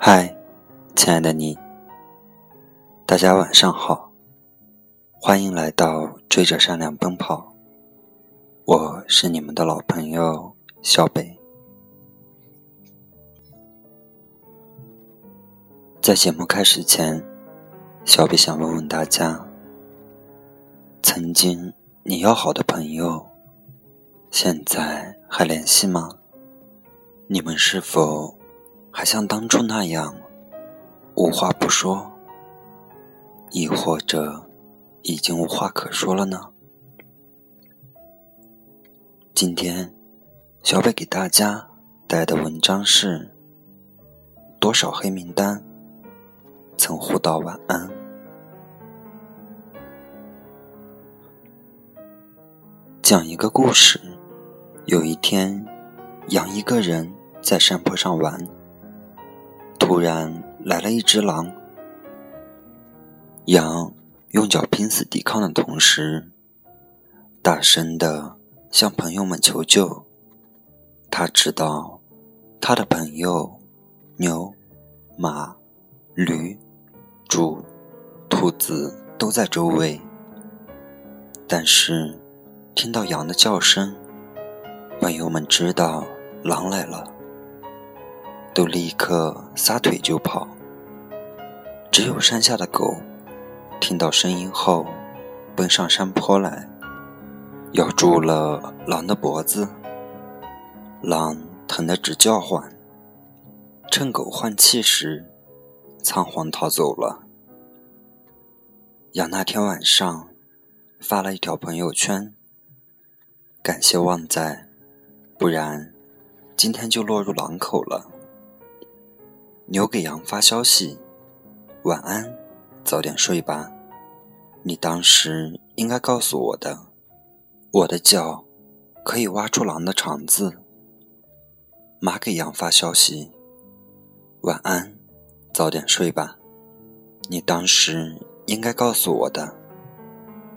嗨，亲爱的你，大家晚上好，欢迎来到追着善良奔跑。我是你们的老朋友小北。在节目开始前，小北想问问大家：曾经你要好的朋友，现在还联系吗？你们是否？还像当初那样无话不说，亦或者已经无话可说了呢？今天小北给大家带的文章是：多少黑名单曾互道晚安？讲一个故事。有一天，杨一个人在山坡上玩。突然来了一只狼，羊用脚拼死抵抗的同时，大声的向朋友们求救。他知道他的朋友牛、马、驴、猪、兔子都在周围，但是听到羊的叫声，朋友们知道狼来了。都立刻撒腿就跑。只有山下的狗，听到声音后，奔上山坡来，咬住了狼的脖子。狼疼得直叫唤，趁狗换气时，仓皇逃走了。羊那天晚上发了一条朋友圈：“感谢旺仔，不然今天就落入狼口了。”牛给羊发消息：“晚安，早点睡吧。你当时应该告诉我的，我的脚可以挖出狼的肠子。”马给羊发消息：“晚安，早点睡吧。你当时应该告诉我的，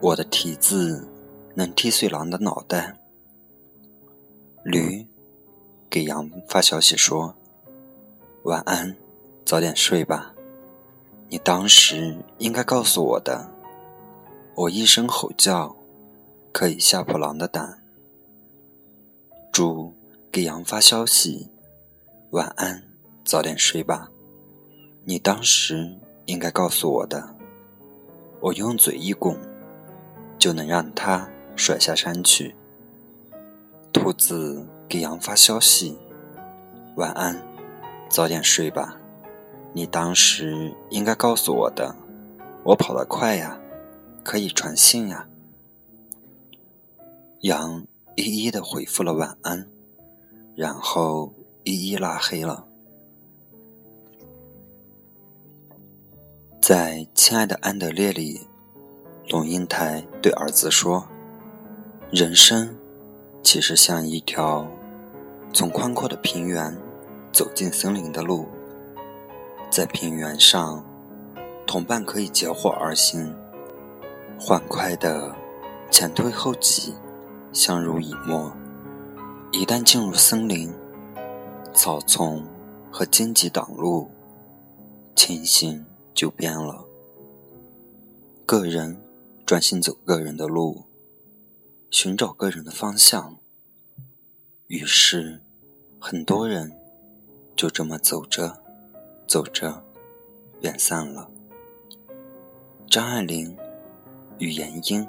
我的蹄子能踢碎狼的脑袋。”驴给羊发消息说。晚安，早点睡吧。你当时应该告诉我的，我一声吼叫可以吓破狼的胆。猪给羊发消息：晚安，早点睡吧。你当时应该告诉我的，我用嘴一拱就能让它甩下山去。兔子给羊发消息：晚安。早点睡吧，你当时应该告诉我的。我跑得快呀，可以传信呀。羊一一的回复了晚安，然后一一拉黑了。在《亲爱的安德烈》里，龙应台对儿子说：“人生其实像一条从宽阔的平原。”走进森林的路，在平原上，同伴可以结伙而行，欢快的前推后挤，相濡以沫。一旦进入森林，草丛和荆棘挡路，情形就变了。个人专心走个人的路，寻找个人的方向。于是，很多人。就这么走着，走着，便散了。张爱玲与闫英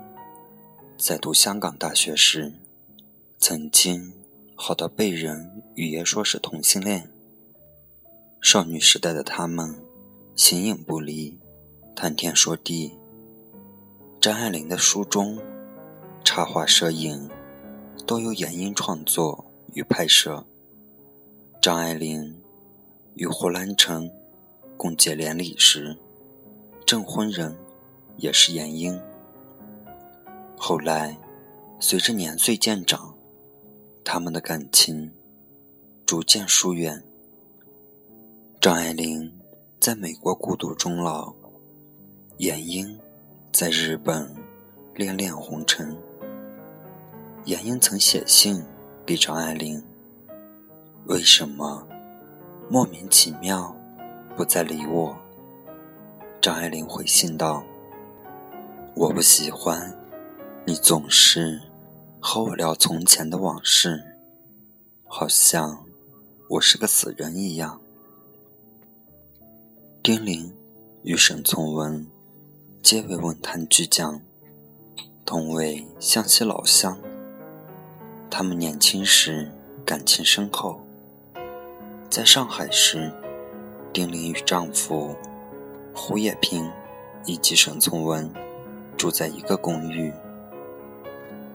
在读香港大学时，曾经好到被人语言说是同性恋。少女时代的他们形影不离，谈天说地。张爱玲的书中，插画、摄影都由闫英创作与拍摄。张爱玲与胡兰成共结连理时，证婚人也是闫英。后来，随着年岁渐长，他们的感情逐渐疏远。张爱玲在美国孤独终老，闫英在日本恋恋红尘。闫英曾写信给张爱玲。为什么莫名其妙不再理我。张爱玲回信道：“我不喜欢你总是和我聊从前的往事，好像我是个死人一样。”丁玲与沈从文皆为文坛巨匠，同为湘西老乡。他们年轻时感情深厚，在上海时，丁玲与丈夫胡也平以及沈从文住在一个公寓，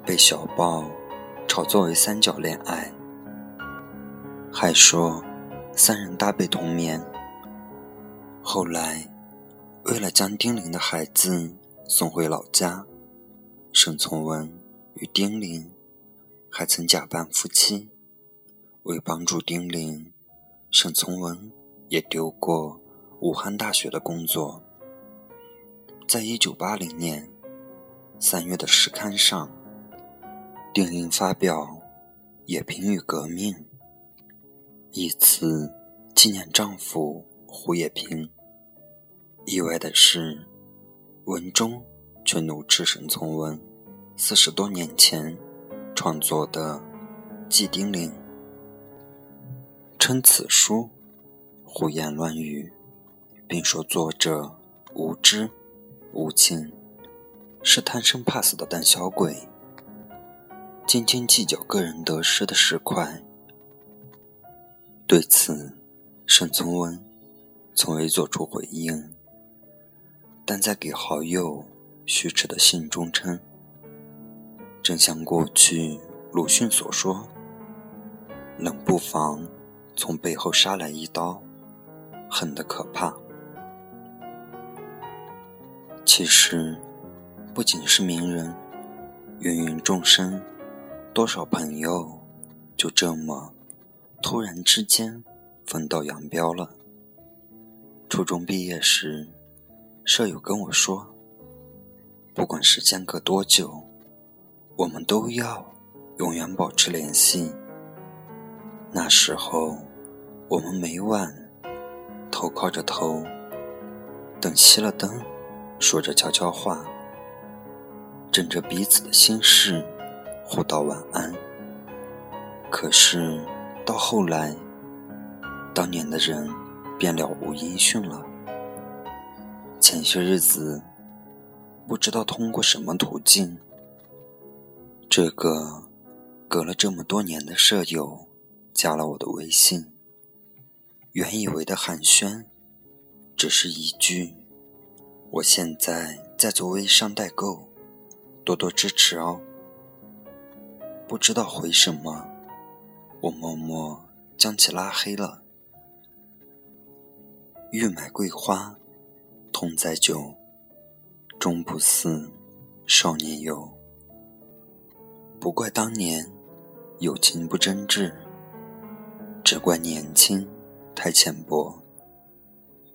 被小报炒作为三角恋爱，还说三人搭被同眠。后来，为了将丁玲的孩子送回老家，沈从文与丁玲还曾假扮夫妻。为帮助丁玲，沈从文也丢过武汉大学的工作。在一九八零年三月的诗刊上，丁玲发表《也平与革命》，以此纪念丈夫。胡也平。意外的是，文中却怒斥沈从文四十多年前创作的《祭丁玲》，称此书胡言乱语，并说作者无知无情，是贪生怕死的胆小鬼，斤斤计较个人得失的石块。对此，沈从文。从未做出回应，但在给好友徐迟的信中称：“正像过去鲁迅所说，冷不防从背后杀来一刀，狠得可怕。”其实，不仅是名人，芸芸众生，多少朋友就这么突然之间分道扬镳了。初中毕业时，舍友跟我说：“不管时间隔多久，我们都要永远保持联系。”那时候，我们每晚头靠着头，等熄了灯，说着悄悄话，枕着彼此的心事，互道晚安。可是到后来，当年的人。便了无音讯了。前些日子，不知道通过什么途径，这个隔了这么多年的舍友加了我的微信。原以为的寒暄，只是一句“我现在在做微商代购，多多支持哦。”不知道回什么，我默默将其拉黑了。欲买桂花，同载酒，终不似少年游。不怪当年友情不真挚，只怪年轻太浅薄。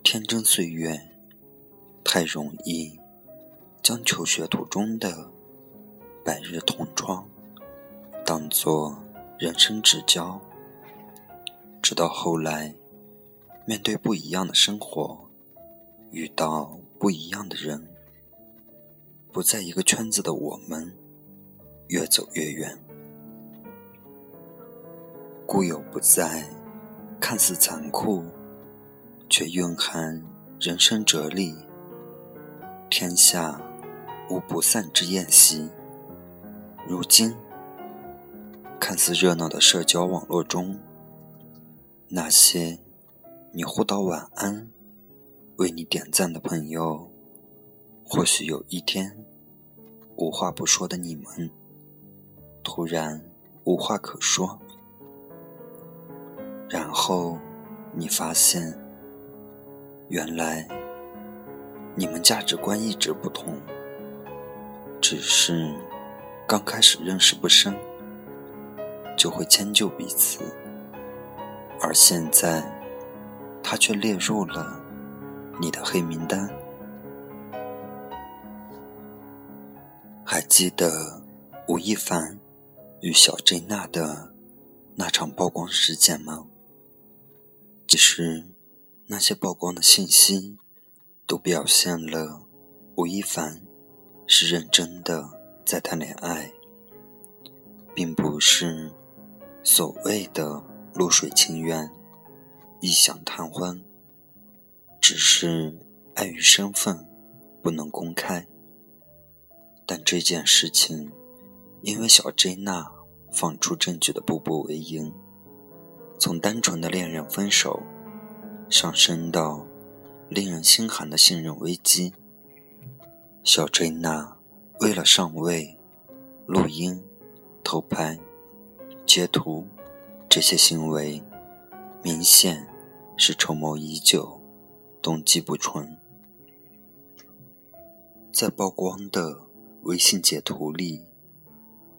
天真岁月太容易，将求学途中的百日同窗当作人生至交，直到后来。面对不一样的生活，遇到不一样的人，不在一个圈子的我们，越走越远。故友不在，看似残酷，却蕴含人生哲理。天下无不散之宴席。如今，看似热闹的社交网络中，那些。你互道晚安，为你点赞的朋友，或许有一天，无话不说的你们，突然无话可说，然后你发现，原来你们价值观一直不同，只是刚开始认识不深，就会迁就彼此，而现在。他却列入了你的黑名单。还记得吴亦凡与小 J 娜的那场曝光事件吗？其实那些曝光的信息，都表现了吴亦凡是认真的在谈恋爱，并不是所谓的露水情缘、异想贪欢，只是碍于身份不能公开。但这件事情，因为小 J 娜放出证据的步步为营，从单纯的恋人分手。上升到令人心寒的信任危机。小 J 娜为了上位，录音、偷拍、截图这些行为，明显是筹谋已久，动机不纯。在曝光的微信截图里，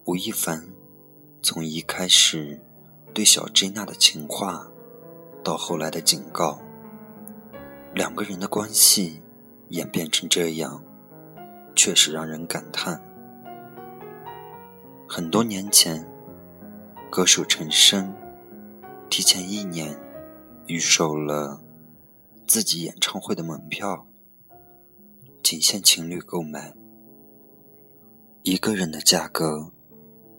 吴亦凡从一开始对小 J 娜的情话。到后来的警告，两个人的关系演变成这样，确实让人感叹。很多年前，歌手陈升提前一年预售了自己演唱会的门票，仅限情侣购买，一个人的价格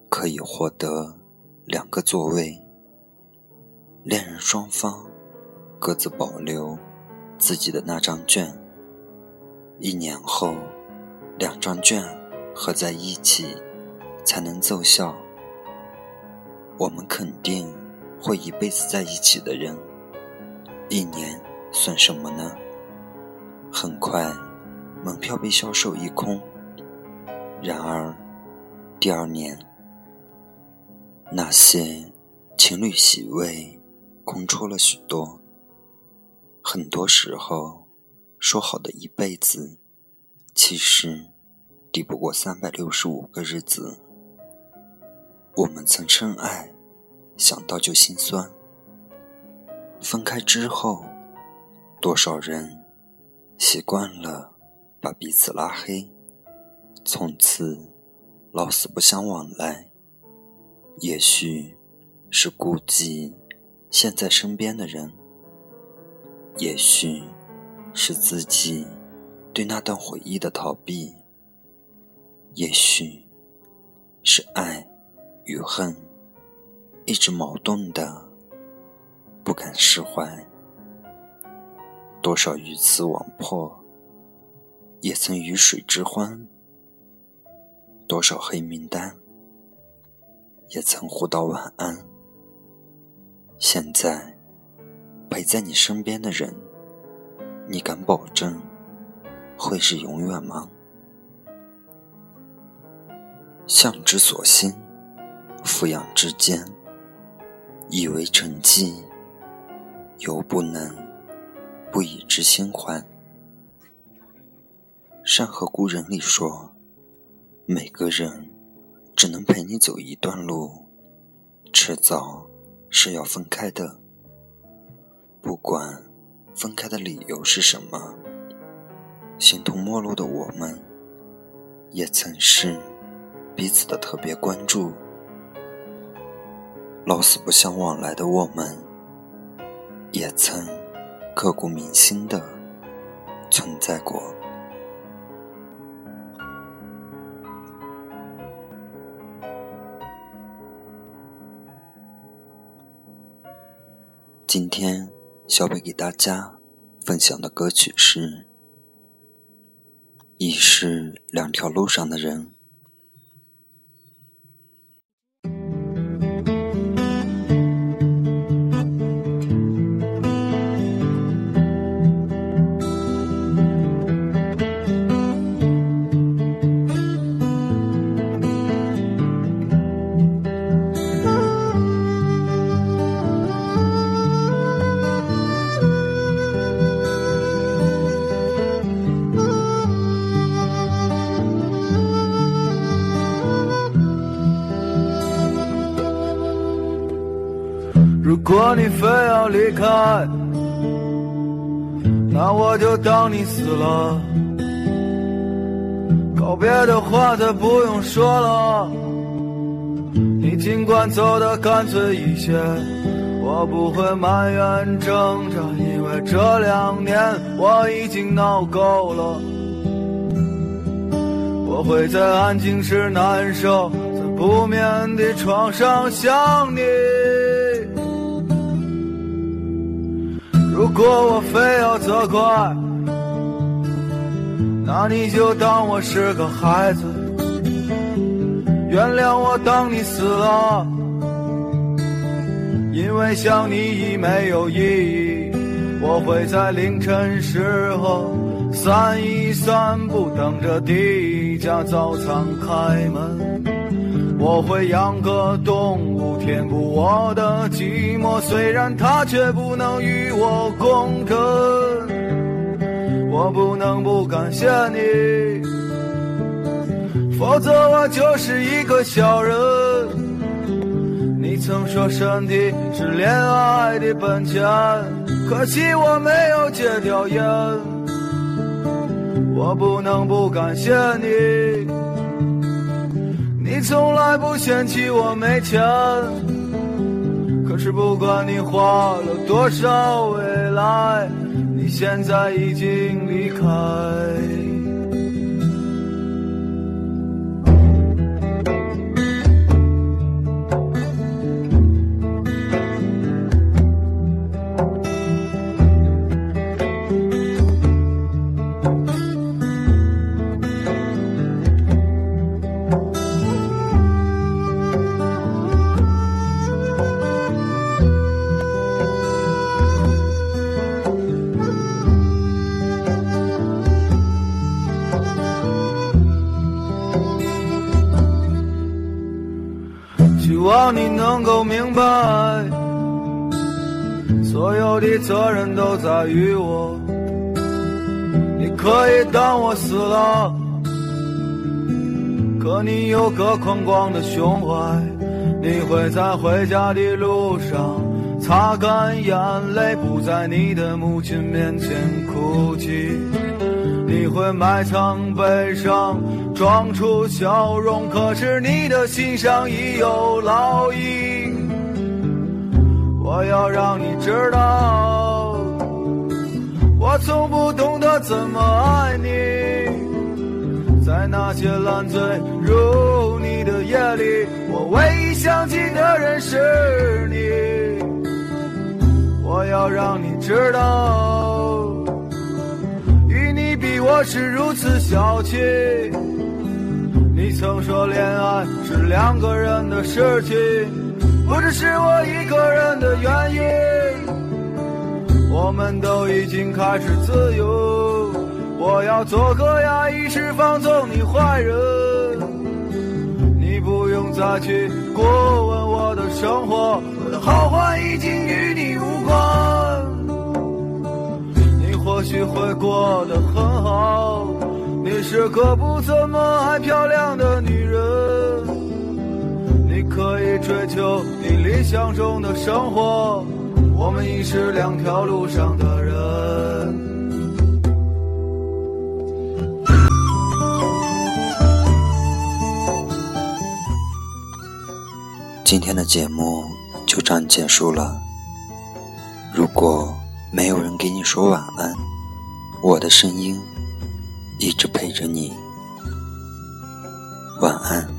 可以获得两个座位。恋人双方各自保留自己的那张券，一年后，两张券合在一起才能奏效。我们肯定会一辈子在一起的人，一年算什么呢？很快，门票被销售一空。然而，第二年，那些情侣席位。空出了许多。很多时候，说好的一辈子，其实抵不过三百六十五个日子。我们曾深爱，想到就心酸。分开之后，多少人习惯了把彼此拉黑，从此老死不相往来。也许是孤寂。现在身边的人，也许是自己对那段回忆的逃避，也许是爱与恨一直矛盾的不敢释怀。多少鱼刺网破，也曾鱼水之欢；多少黑名单，也曾互道晚安。现在陪在你身边的人，你敢保证会是永远吗？向之所欣，俯仰之间，以为成绩，犹不能不以之心还。《山河故人》里说：“每个人只能陪你走一段路，迟早。”是要分开的，不管分开的理由是什么，形同陌路的我们，也曾是彼此的特别关注；老死不相往来的我们，也曾刻骨铭心的存在过。今天，小北给大家分享的歌曲是《已是两条路上的人》。当你死了。告别的话再不用说了，你尽管走得干脆一些。我不会埋怨挣扎，因为这两年我已经闹够了。我会在安静时难受，在不眠的床上想你。如果我非要责怪，那你就当我是个孩子，原谅我当你死了。因为想你已没有意义，我会在凌晨时候散一散步，等着第一家早餐开门。我会养个动物，填补我的寂寞，虽然它却不能与我共枕。我不能不感谢你，否则我就是一个小人。你曾说身体是恋爱的本钱，可惜我没有戒掉烟。我不能不感谢你，你从来不嫌弃我没钱。可是不管你花了多少未来，现在已经离开。你能够明白，所有的责任都在于我。你可以当我死了，可你有个宽广的胸怀，你会在回家的路上擦干眼泪，不在你的母亲面前哭泣。你会埋藏悲伤。装出笑容，可是你的心上已有烙印。我要让你知道，我从不懂得怎么爱你。在那些烂醉如泥的夜里，我唯一想起的人是你。我要让你知道，与你比，我是如此小气。你曾说恋爱是两个人的事情，不只是我一个人的原因。我们都已经开始自由，我要做个压抑释放纵你坏人。你不用再去过问我的生活，我的好坏已经与你无关。你或许会过得很好。你是个不怎么爱漂亮的女人，你可以追求你理想中的生活，我们已是两条路上的人。今天的节目就这样结束了。如果没有人给你说晚安，我的声音。一直陪着你，晚安。